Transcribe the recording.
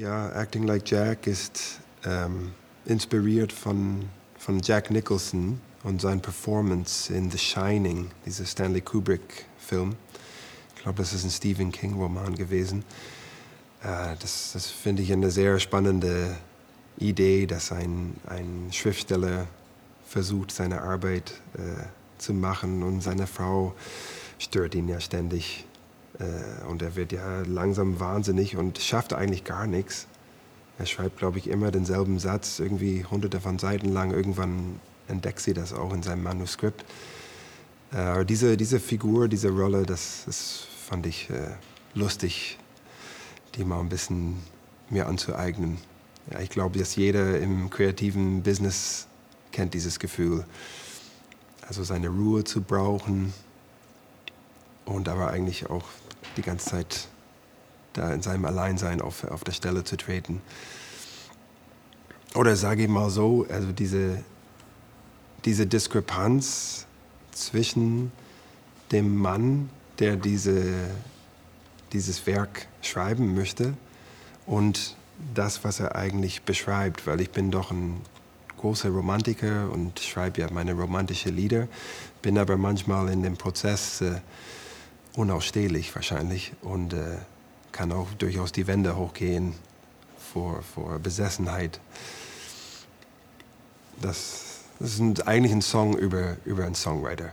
Ja, Acting Like Jack ist ähm, inspiriert von, von Jack Nicholson und seiner Performance in The Shining, dieser Stanley Kubrick-Film. Ich glaube, das ist ein Stephen King-Roman gewesen. Äh, das das finde ich eine sehr spannende Idee, dass ein, ein Schriftsteller versucht, seine Arbeit äh, zu machen und seine Frau stört ihn ja ständig. Äh, und er wird ja langsam wahnsinnig und schafft eigentlich gar nichts. Er schreibt, glaube ich, immer denselben Satz, irgendwie hunderte von Seiten lang. Irgendwann entdeckt sie das auch in seinem Manuskript. Äh, aber diese, diese Figur, diese Rolle, das, das fand ich äh, lustig, die mal ein bisschen mir anzueignen. Ja, ich glaube, dass jeder im kreativen Business kennt dieses Gefühl. Also seine Ruhe zu brauchen und aber eigentlich auch die ganze Zeit da in seinem Alleinsein auf, auf der Stelle zu treten. Oder sage ich mal so, also diese, diese Diskrepanz zwischen dem Mann, der diese, dieses Werk schreiben möchte, und das, was er eigentlich beschreibt, weil ich bin doch ein großer Romantiker und schreibe ja meine romantischen Lieder, bin aber manchmal in dem Prozess äh, unausstehlich wahrscheinlich und äh, kann auch durchaus die Wände hochgehen vor, vor Besessenheit. Das, das ist eigentlich ein Song über, über einen Songwriter.